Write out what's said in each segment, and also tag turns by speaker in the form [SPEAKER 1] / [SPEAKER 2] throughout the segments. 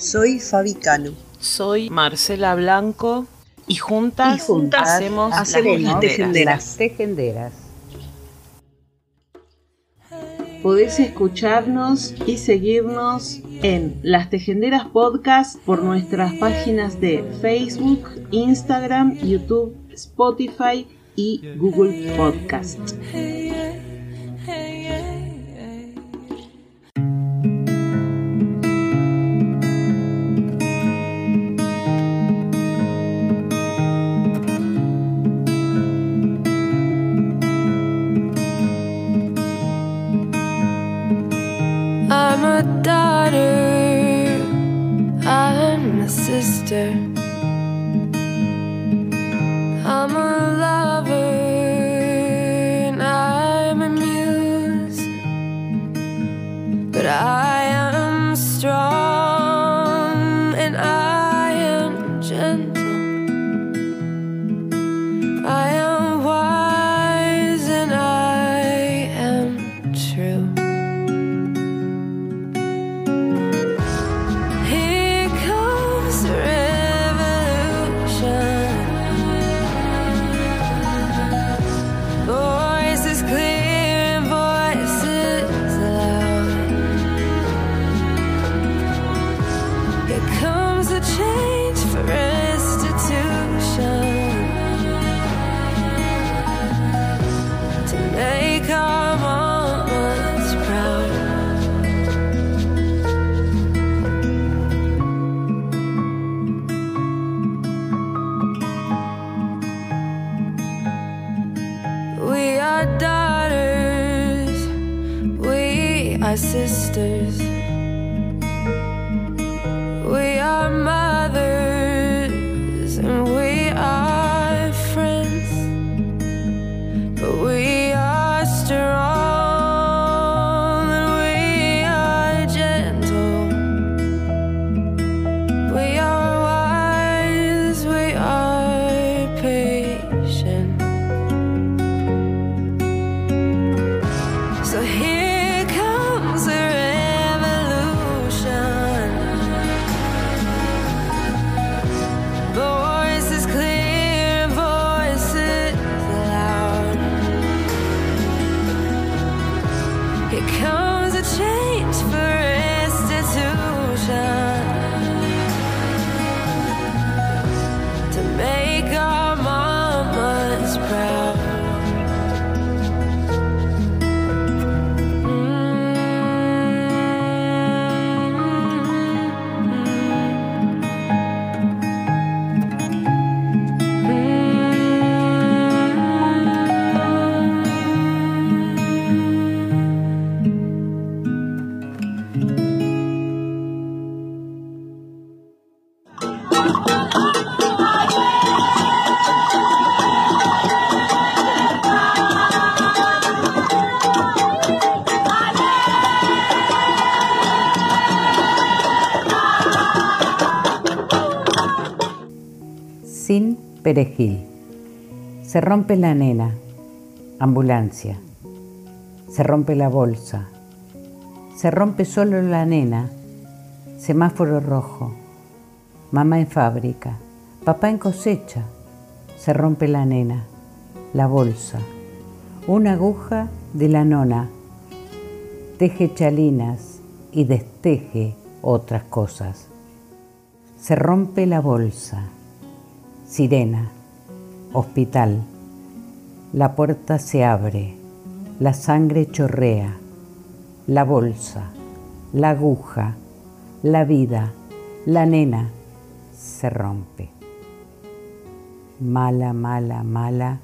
[SPEAKER 1] Soy Fabi Cano.
[SPEAKER 2] Soy Marcela Blanco y juntas, hacemos,
[SPEAKER 1] las, tejenderas.
[SPEAKER 3] tejenderas.
[SPEAKER 4] Podés escucharnos y seguirnos en Las Tejenderas Podcast por nuestras páginas de Facebook, Instagram, YouTube, Spotify y Google Podcast.
[SPEAKER 3] Perejil. Se rompe la nena. Ambulancia. Se rompe la bolsa. Se rompe solo la nena. Semáforo rojo. Mamá en fábrica. Papá en cosecha. Se rompe la nena. La bolsa. Una aguja de la nona. Teje chalinas y desteje otras cosas. Se rompe la bolsa. Sirena. Hospital. La puerta se abre. La sangre chorrea. La bolsa. La aguja. La vida. La nena. Se rompe. Mala, mala, mala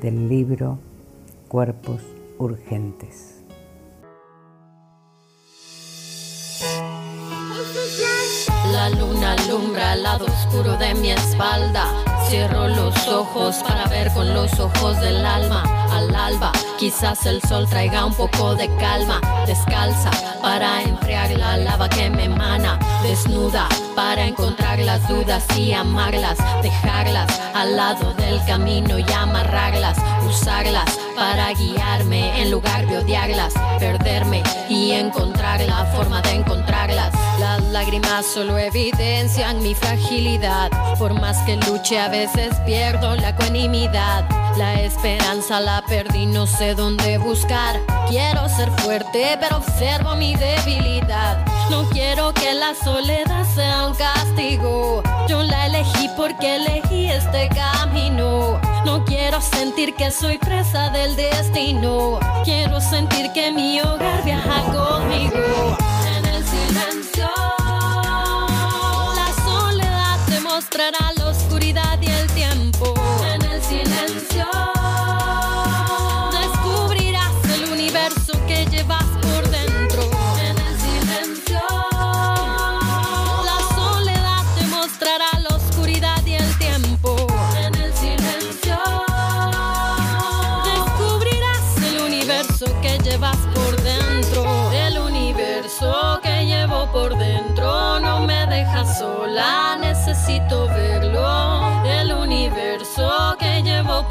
[SPEAKER 3] del libro Cuerpos Urgentes.
[SPEAKER 5] La luna al lado oscuro de mi espalda. Cierro los ojos para ver con los ojos del alma. Al alba, quizás el sol traiga un poco de calma. Descalza para enfriar la lava que me emana. Desnuda para encontrar las dudas y amarlas. Dejarlas al lado del camino y amarrarlas. Usarlas para guiarme en lugar de odiarlas. Perderme y encontrar la forma de encontrarlas. Las lágrimas solo evidencian mi fragilidad. Por más que luche, a veces pierdo la ecuanimidad. La esperanza la perdí, no sé dónde buscar. Quiero ser fuerte, pero observo mi debilidad. No quiero que la soledad sea un castigo. Yo la elegí porque elegí este camino. No quiero sentir que soy presa del destino. Quiero sentir que mi hogar viaja conmigo. Silencio, la soledad te mostrará la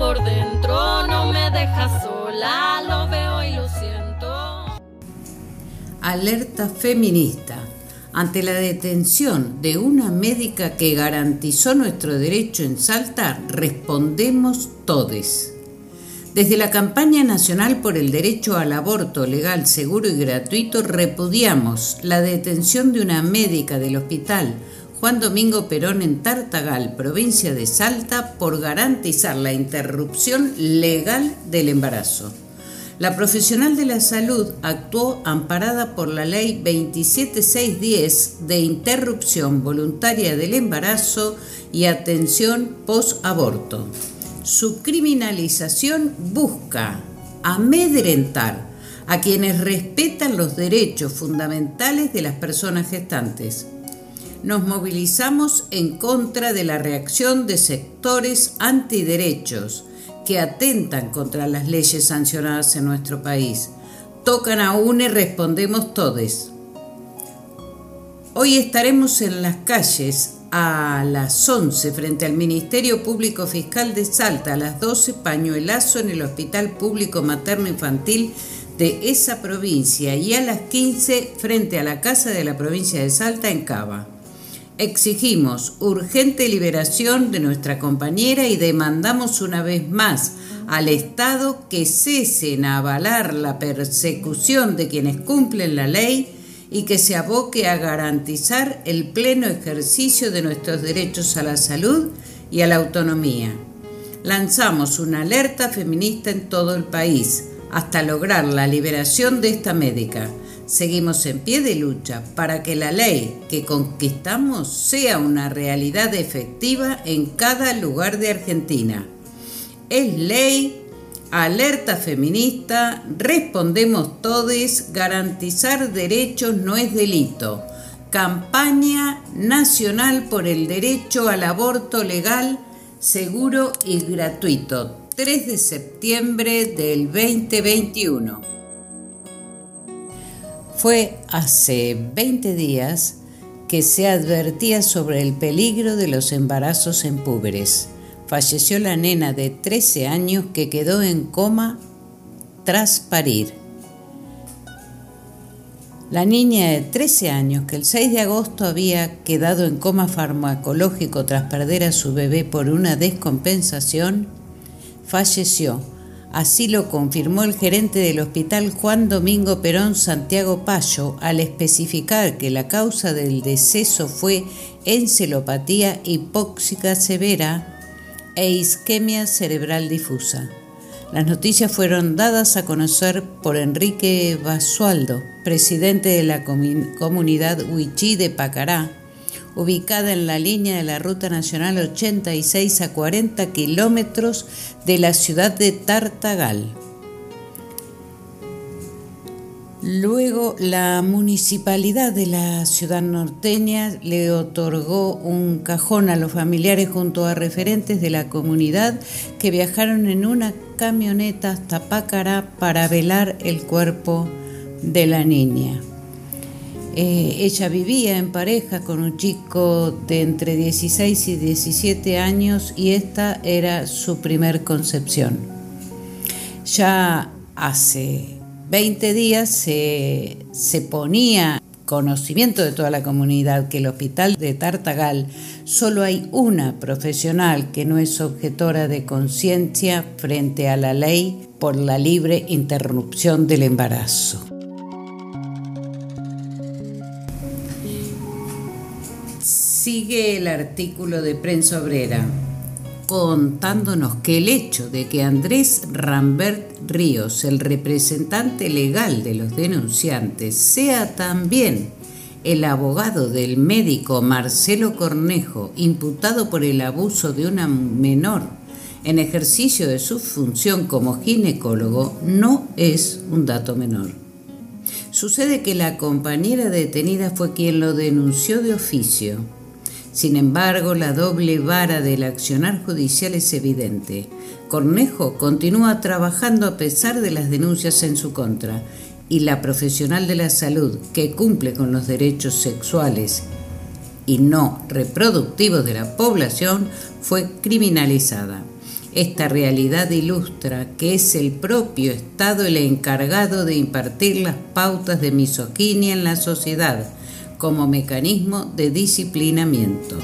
[SPEAKER 5] por dentro no me deja sola, lo veo y lo siento.
[SPEAKER 3] Alerta feminista. Ante la detención de una médica que garantizó nuestro derecho en Salta, respondemos todes. Desde la campaña nacional por el derecho al aborto legal, seguro y gratuito, repudiamos la detención de una médica del hospital Juan Domingo Perón en Tartagal, provincia de Salta, por garantizar la interrupción legal del embarazo. La profesional de la salud actuó amparada por la ley 27610 de interrupción voluntaria del embarazo y atención post-aborto. Su criminalización busca amedrentar a quienes respetan los derechos fundamentales de las personas gestantes. Nos movilizamos en contra de la reacción de sectores antiderechos que atentan contra las leyes sancionadas en nuestro país. Tocan a una y respondemos todes. Hoy estaremos en las calles a las 11 frente al Ministerio Público Fiscal de Salta, a las 12 pañuelazo en el Hospital Público Materno Infantil de esa provincia y a las 15 frente a la Casa de la Provincia de Salta en Cava. Exigimos urgente liberación de nuestra compañera y demandamos una vez más al Estado que cesen a avalar la persecución de quienes cumplen la ley y que se aboque a garantizar el pleno ejercicio de nuestros derechos a la salud y a la autonomía. Lanzamos una alerta feminista en todo el país hasta lograr la liberación de esta médica. Seguimos en pie de lucha para que la ley que conquistamos sea una realidad efectiva en cada lugar de Argentina. Es ley, alerta feminista, respondemos todos, garantizar derechos no es delito. Campaña Nacional por el Derecho al Aborto Legal, Seguro y Gratuito, 3 de septiembre del 2021. Fue hace 20 días que se advertía sobre el peligro de los embarazos en púberes. Falleció la nena de 13 años que quedó en coma tras parir. La niña de 13 años que el 6 de agosto había quedado en coma farmacológico tras perder a su bebé por una descompensación, falleció Así lo confirmó el gerente del hospital Juan Domingo Perón Santiago Payo al especificar que la causa del deceso fue encelopatía hipóxica severa e isquemia cerebral difusa. Las noticias fueron dadas a conocer por Enrique Basualdo, presidente de la comunidad Huichí de Pacará, ubicada en la línea de la Ruta Nacional 86 a 40 kilómetros de la ciudad de Tartagal. Luego la municipalidad de la ciudad norteña le otorgó un cajón a los familiares junto a referentes de la comunidad que viajaron en una camioneta hasta Pácara para velar el cuerpo de la niña. Eh, ella vivía en pareja con un chico de entre 16 y 17 años y esta era su primer concepción. Ya hace 20 días se, se ponía conocimiento de toda la comunidad que el hospital de Tartagal solo hay una profesional que no es objetora de conciencia frente a la ley por la libre interrupción del embarazo. Sigue el artículo de prensa obrera contándonos que el hecho de que Andrés Rambert Ríos, el representante legal de los denunciantes, sea también el abogado del médico Marcelo Cornejo, imputado por el abuso de una menor en ejercicio de su función como ginecólogo, no es un dato menor. Sucede que la compañera detenida fue quien lo denunció de oficio sin embargo, la doble vara del accionar judicial es evidente. Cornejo continúa trabajando a pesar de las denuncias en su contra y la profesional de la salud que cumple con los derechos sexuales y no reproductivos de la población fue criminalizada. Esta realidad ilustra que es el propio Estado el encargado de impartir las pautas de misoginia en la sociedad como mecanismo de disciplinamiento.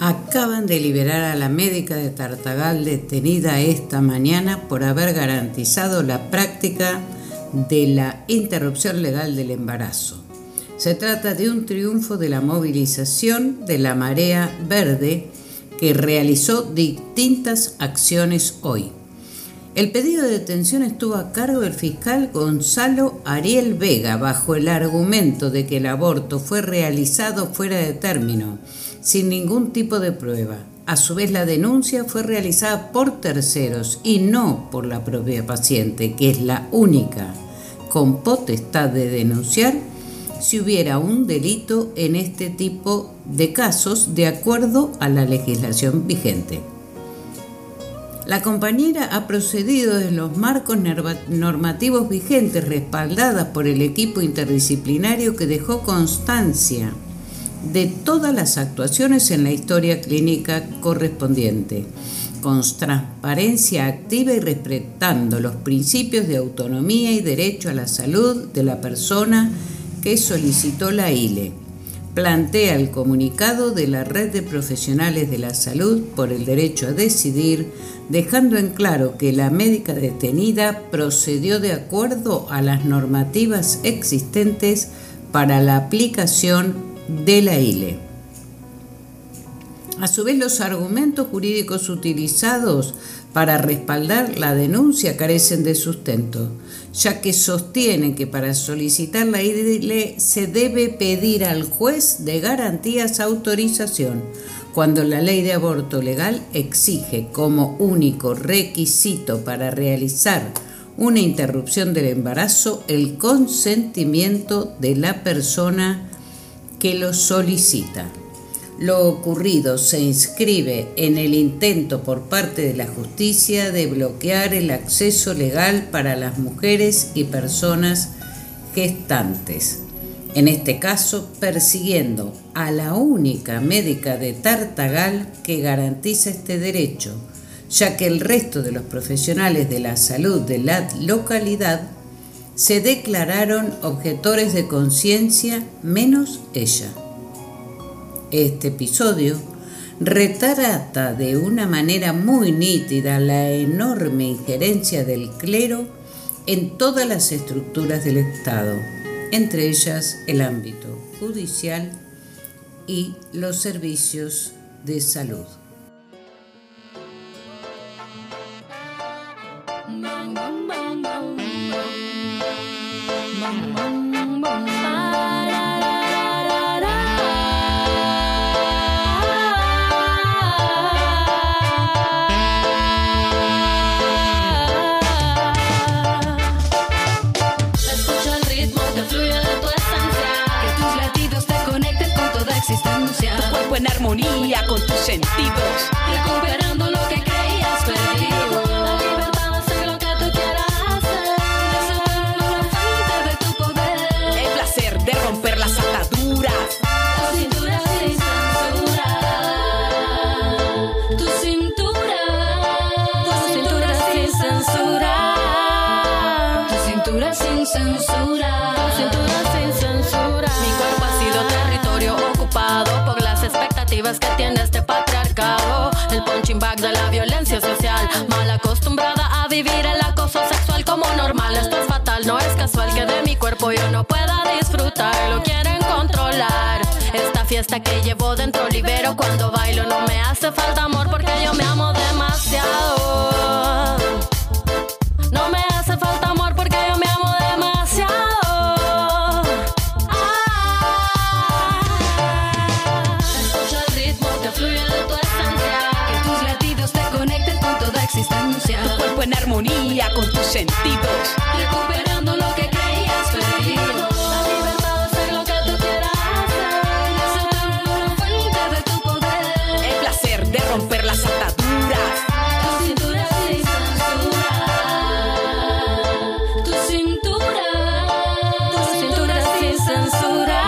[SPEAKER 3] Acaban de liberar a la médica de Tartagal detenida esta mañana por haber garantizado la práctica de la interrupción legal del embarazo. Se trata de un triunfo de la movilización de la marea verde que realizó distintas acciones hoy. El pedido de detención estuvo a cargo del fiscal Gonzalo Ariel Vega bajo el argumento de que el aborto fue realizado fuera de término, sin ningún tipo de prueba. A su vez, la denuncia fue realizada por terceros y no por la propia paciente, que es la única con potestad de denunciar si hubiera un delito en este tipo de casos de acuerdo a la legislación vigente. La compañera ha procedido desde los marcos normativos vigentes respaldadas por el equipo interdisciplinario que dejó constancia de todas las actuaciones en la historia clínica correspondiente, con transparencia activa y respetando los principios de autonomía y derecho a la salud de la persona que solicitó la ILE plantea el comunicado de la Red de Profesionales de la Salud por el Derecho a Decidir, dejando en claro que la médica detenida procedió de acuerdo a las normativas existentes para la aplicación de la ILE. A su vez, los argumentos jurídicos utilizados para respaldar la denuncia carecen de sustento ya que sostiene que para solicitar la IDL se debe pedir al juez de garantías autorización, cuando la ley de aborto legal exige como único requisito para realizar una interrupción del embarazo el consentimiento de la persona que lo solicita. Lo ocurrido se inscribe en el intento por parte de la justicia de bloquear el acceso legal para las mujeres y personas gestantes. En este caso, persiguiendo a la única médica de Tartagal que garantiza este derecho, ya que el resto de los profesionales de la salud de la localidad se declararon objetores de conciencia menos ella. Este episodio retrata de una manera muy nítida la enorme injerencia del clero en todas las estructuras del Estado, entre ellas el ámbito judicial y los servicios de salud.
[SPEAKER 6] Cuerpo en armonía con tus sentidos.
[SPEAKER 5] Recuperando lo que
[SPEAKER 7] tiene este patriarcado. El punching bag de la violencia social. Mal acostumbrada a vivir el acoso sexual como normal. Esto es fatal, no es casual que de mi cuerpo yo no pueda disfrutar. Lo quieren controlar. Esta fiesta que llevo dentro libero cuando bailo. No me hace falta amor porque yo me amo demasiado.
[SPEAKER 6] Sentidos.
[SPEAKER 5] Recuperando lo que creías perdido. La libertad de hacer lo que tú quieras hacer. Desatando la fuente de tu poder.
[SPEAKER 6] El placer de romper las ataduras.
[SPEAKER 5] Tu cintura sin censura. Tu cintura. Tu cintura sin censura.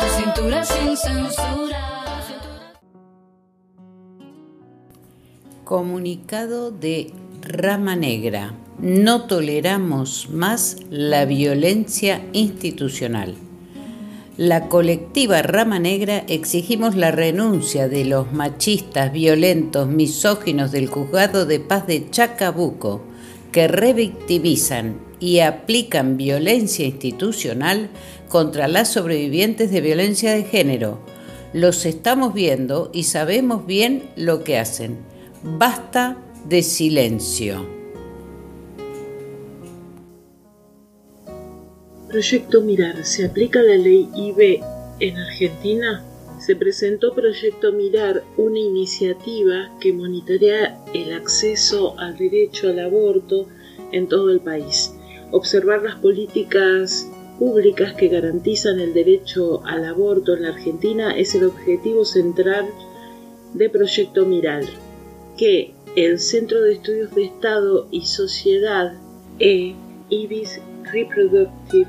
[SPEAKER 5] Tu cintura sin censura.
[SPEAKER 3] Comunicado de Rama Negra. No toleramos más la violencia institucional. La colectiva Rama Negra exigimos la renuncia de los machistas violentos misóginos del juzgado de paz de Chacabuco que revictimizan y aplican violencia institucional contra las sobrevivientes de violencia de género. Los estamos viendo y sabemos bien lo que hacen. Basta de silencio.
[SPEAKER 8] Proyecto Mirar. ¿Se aplica la ley IB en Argentina? Se presentó Proyecto Mirar, una iniciativa que monitorea el acceso al derecho al aborto en todo el país. Observar las políticas públicas que garantizan el derecho al aborto en la Argentina es el objetivo central de Proyecto Mirar, que el Centro de Estudios de Estado y Sociedad e IBIS Reproductive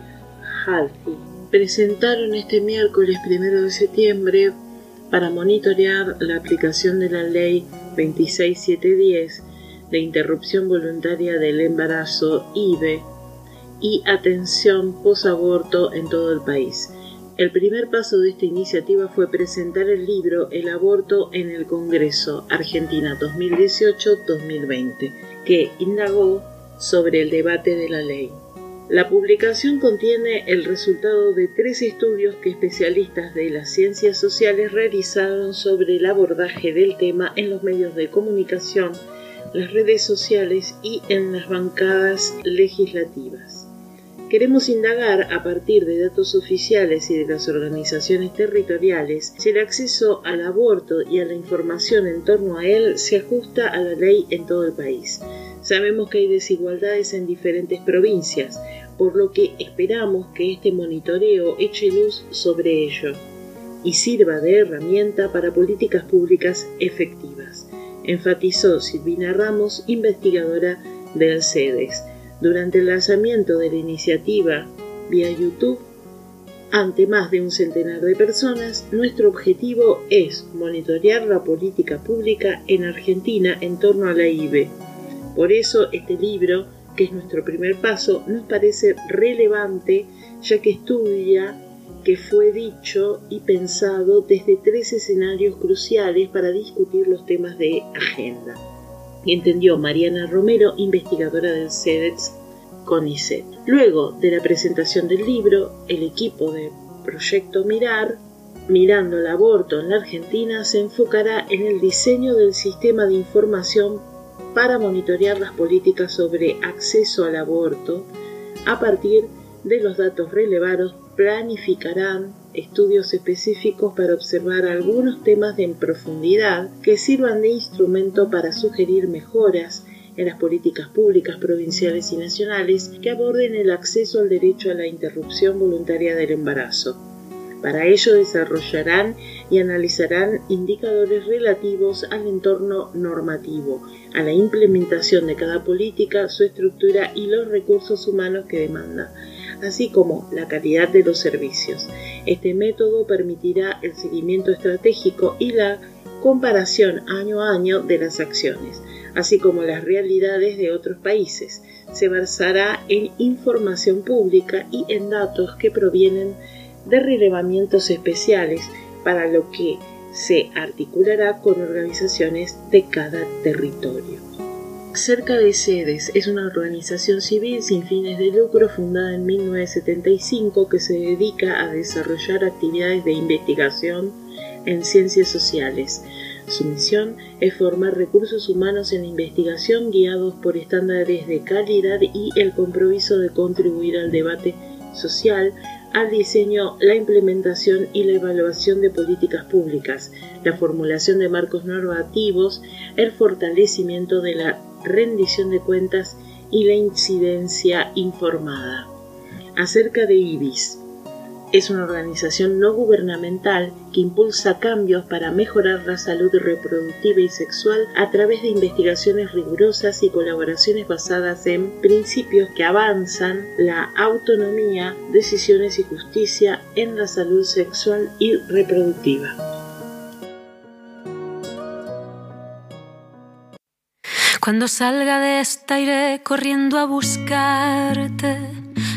[SPEAKER 8] Healthy presentaron este miércoles 1 de septiembre para monitorear la aplicación de la ley 26710 de interrupción voluntaria del embarazo IBE y atención posaborto en todo el país. El primer paso de esta iniciativa fue presentar el libro El aborto en el Congreso Argentina 2018-2020, que indagó sobre el debate de la ley. La publicación contiene el resultado de tres estudios que especialistas de las ciencias sociales realizaron sobre el abordaje del tema en los medios de comunicación, las redes sociales y en las bancadas legislativas. Queremos indagar a partir de datos oficiales y de las organizaciones territoriales si el acceso al aborto y a la información en torno a él se ajusta a la ley en todo el país. Sabemos que hay desigualdades en diferentes provincias, por lo que esperamos que este monitoreo eche luz sobre ello y sirva de herramienta para políticas públicas efectivas, enfatizó Silvina Ramos, investigadora del CEDES, durante el lanzamiento de la iniciativa vía YouTube ante más de un centenar de personas, nuestro objetivo es monitorear la política pública en Argentina en torno a la IBE. Por eso este libro, que es nuestro primer paso, nos parece relevante ya que estudia que fue dicho y pensado desde tres escenarios cruciales para discutir los temas de agenda. Entendió Mariana Romero, investigadora del CEDEX CONICET. Luego de la presentación del libro, el equipo de Proyecto Mirar, Mirando el aborto en la Argentina, se enfocará en el diseño del sistema de información para monitorear las políticas sobre acceso al aborto a partir de los datos relevados planificarán estudios específicos para observar algunos temas en profundidad que sirvan de instrumento para sugerir mejoras en las políticas públicas provinciales y nacionales que aborden el acceso al derecho a la interrupción voluntaria del embarazo. Para ello desarrollarán y analizarán indicadores relativos al entorno normativo, a la implementación de cada política, su estructura y los recursos humanos que demanda, así como la calidad de los servicios. Este método permitirá el seguimiento estratégico y la comparación año a año de las acciones, así como las realidades de otros países. Se basará en información pública y en datos que provienen de relevamientos especiales para lo que se articulará con organizaciones de cada territorio. Cerca de Sedes es una organización civil sin fines de lucro fundada en 1975 que se dedica a desarrollar actividades de investigación en ciencias sociales. Su misión es formar recursos humanos en investigación guiados por estándares de calidad y el compromiso de contribuir al debate social, al diseño, la implementación y la evaluación de políticas públicas, la formulación de marcos normativos, el fortalecimiento de la rendición de cuentas y la incidencia informada. Acerca de IBIS. Es una organización no gubernamental que impulsa cambios para mejorar la salud reproductiva y sexual a través de investigaciones rigurosas y colaboraciones basadas en principios que avanzan la autonomía, decisiones y justicia en la salud sexual y reproductiva.
[SPEAKER 9] Cuando salga de esta iré corriendo a buscarte.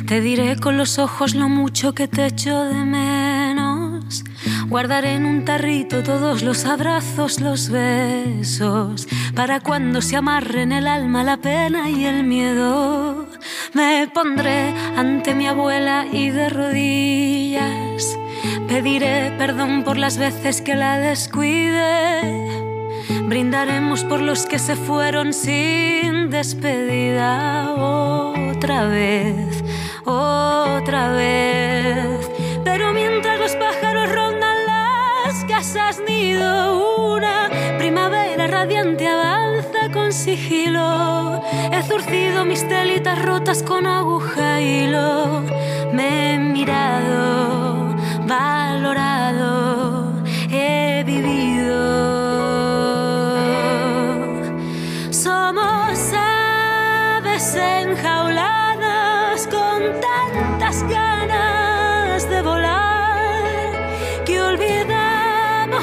[SPEAKER 9] Te diré con los ojos lo mucho que te echo de menos. Guardaré en un tarrito todos los abrazos, los besos, para cuando se amarren el alma, la pena y el miedo. Me pondré ante mi abuela y de rodillas pediré perdón por las veces que la descuide. Brindaremos por los que se fueron sin despedida otra vez, otra vez. Pero mientras los pájaros rondan las casas nido, una primavera radiante avanza con sigilo. He zurcido mis telitas rotas con aguja y hilo. Me he mirado, valorado,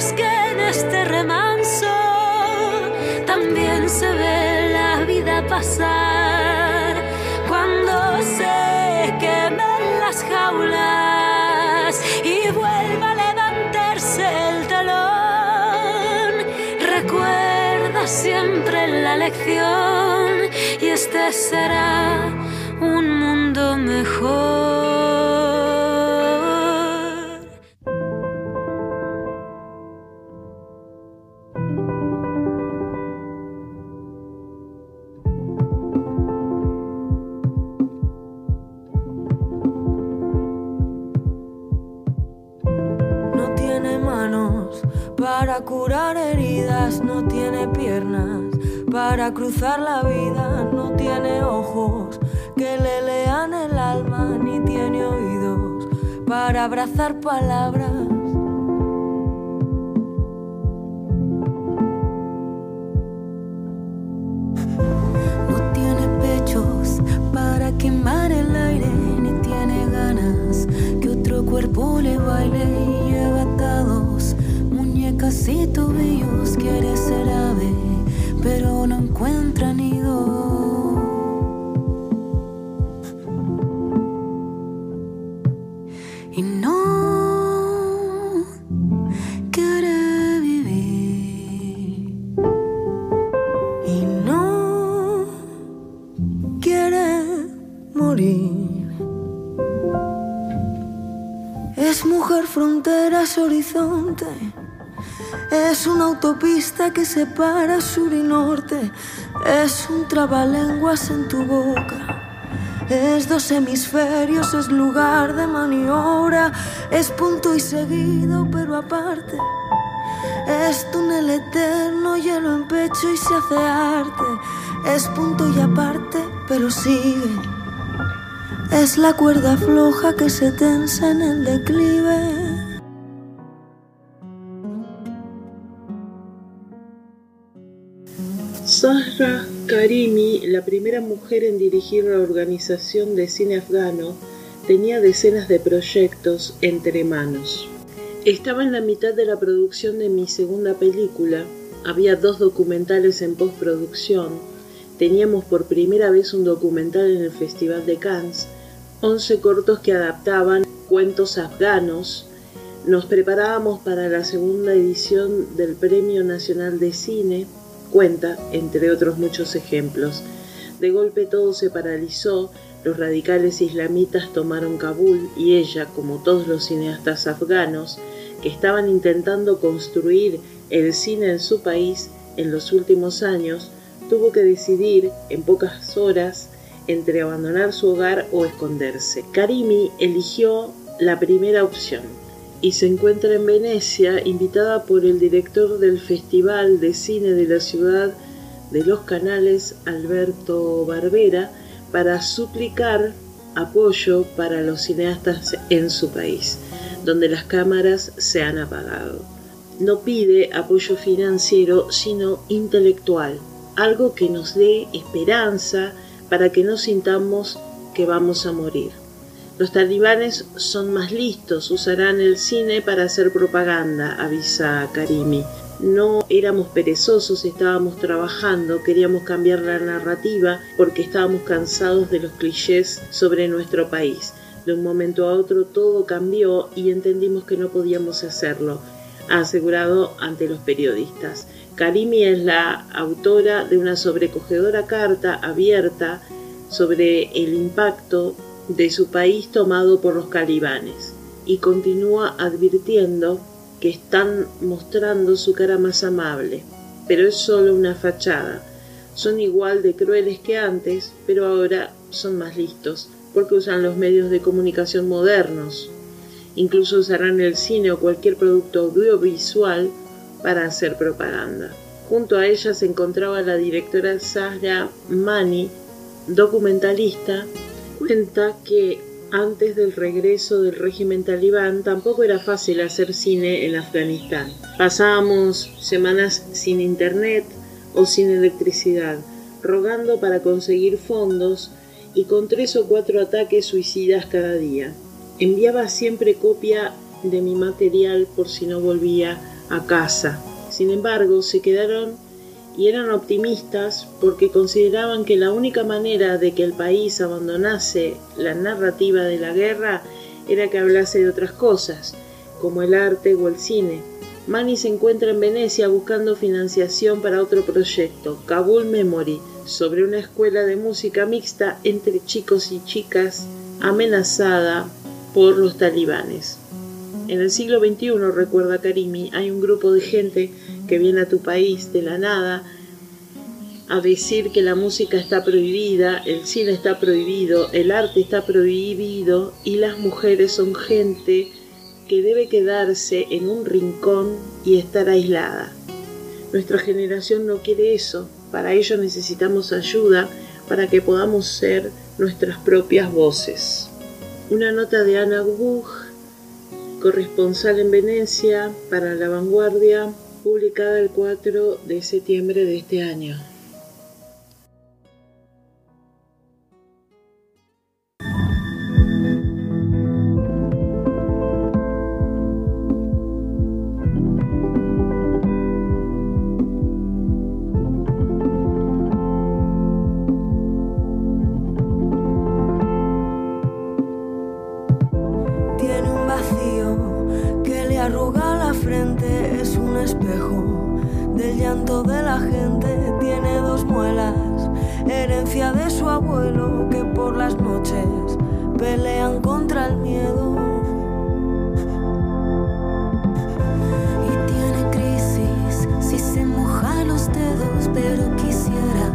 [SPEAKER 9] que en este remanso también se ve la vida pasar. Cuando se quemen las jaulas y vuelva a levantarse el talón, recuerda siempre la lección y este será un mundo mejor.
[SPEAKER 10] Curar heridas, no tiene piernas. Para cruzar la vida, no tiene ojos. Que le lean el alma, ni tiene oídos. Para abrazar palabras. No tiene pechos para quemar el aire, ni tiene ganas que otro cuerpo le baile muñecas y tobillos. Quiere ser ave, pero no encuentra nido. Y no quiere vivir. Y no quiere morir. Es mujer, fronteras, horizonte. Es una autopista que separa sur y norte. Es un trabalenguas en tu boca. Es dos hemisferios, es lugar de maniobra. Es punto y seguido, pero aparte. Es túnel eterno, hielo en pecho y se hace arte. Es punto y aparte, pero sigue. Es la cuerda floja que se tensa en el declive.
[SPEAKER 8] Zahra Karimi, la primera mujer en dirigir la organización de cine afgano, tenía decenas de proyectos entre manos. Estaba en la mitad de la producción de mi segunda película, había dos documentales en postproducción, teníamos por primera vez un documental en el Festival de Cannes, 11 cortos que adaptaban cuentos afganos, nos preparábamos para la segunda edición del Premio Nacional de Cine, entre otros muchos ejemplos. De golpe todo se paralizó, los radicales islamitas tomaron Kabul y ella, como todos los cineastas afganos, que estaban intentando construir el cine en su país en los últimos años, tuvo que decidir en pocas horas entre abandonar su hogar o esconderse. Karimi eligió la primera opción y se encuentra en Venecia invitada por el director del Festival de Cine de la Ciudad de los Canales, Alberto Barbera, para suplicar apoyo para los cineastas en su país, donde las cámaras se han apagado. No pide apoyo financiero, sino intelectual, algo que nos dé esperanza para que no sintamos que vamos a morir. Los talibanes son más listos, usarán el cine para hacer propaganda, avisa Karimi. No éramos perezosos, estábamos trabajando, queríamos cambiar la narrativa porque estábamos cansados de los clichés sobre nuestro país. De un momento a otro todo cambió y entendimos que no podíamos hacerlo, ha asegurado ante los periodistas. Karimi es la autora de una sobrecogedora carta abierta sobre el impacto de su país tomado por los calibanes y continúa advirtiendo que están mostrando su cara más amable, pero es solo una fachada. Son igual de crueles que antes, pero ahora son más listos, porque usan los medios de comunicación modernos. Incluso usarán el cine o cualquier producto audiovisual para hacer propaganda. Junto a ella se encontraba la directora Sahra Mani, documentalista cuenta que antes del regreso del régimen talibán tampoco era fácil hacer cine en Afganistán. Pasábamos semanas sin internet o sin electricidad, rogando para conseguir fondos y con tres o cuatro ataques suicidas cada día. Enviaba siempre copia de mi material por si no volvía a casa. Sin embargo, se quedaron y eran optimistas porque consideraban que la única manera de que el país abandonase la narrativa de la guerra era que hablase de otras cosas, como el arte o el cine. Mani se encuentra en Venecia buscando financiación para otro proyecto, Kabul Memory, sobre una escuela de música mixta entre chicos y chicas amenazada por los talibanes. En el siglo XXI, recuerda Karimi, hay un grupo de gente que viene a tu país de la nada a decir que la música está prohibida, el cine está prohibido, el arte está prohibido y las mujeres son gente que debe quedarse en un rincón y estar aislada. Nuestra generación no quiere eso, para ello necesitamos ayuda para que podamos ser nuestras propias voces. Una nota de Ana Buch corresponsal en Venecia para La Vanguardia, publicada el 4 de septiembre de este año.
[SPEAKER 10] arruga la frente, es un
[SPEAKER 11] espejo del llanto de la gente, tiene dos muelas, herencia de su abuelo que por las noches pelean contra el miedo.
[SPEAKER 10] Y tiene crisis si se moja los dedos, pero quisiera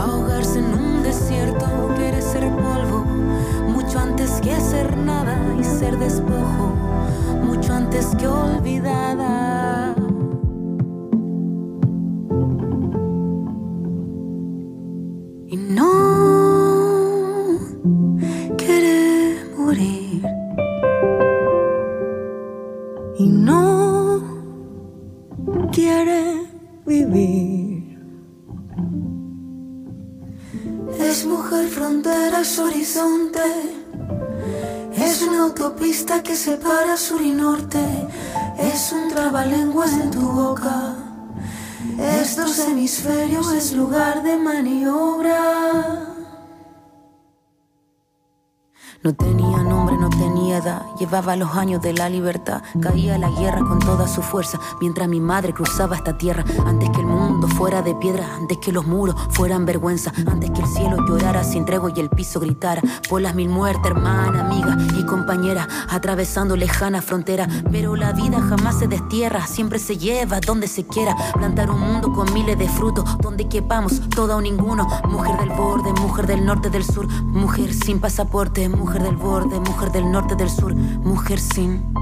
[SPEAKER 10] ahogarse en un desierto, quiere ser polvo, mucho antes que ser nada y ser despojo antes que olvidada. Autopista que separa sur y norte. Es un trabalenguas en tu boca. Estos hemisferios es lugar de maniobra. No tenía nombre, no tenía edad. Llevaba los años de la libertad. Caía la guerra con toda su fuerza. Mientras mi madre cruzaba esta tierra. Antes que el mundo fuera de piedra. Antes que los muros fueran vergüenza. Antes que el cielo llorara sin tregua y el piso gritara. Por las mil muertes, hermana, amiga y compañera. Atravesando lejana frontera. Pero la vida jamás se destierra. Siempre se lleva donde se quiera. Plantar un mundo con miles de frutos. Donde quepamos, todo o ninguno. Mujer del borde, mujer del norte, del sur. Mujer sin pasaporte, mujer del borde, mujer del norte, del sur, mujer sin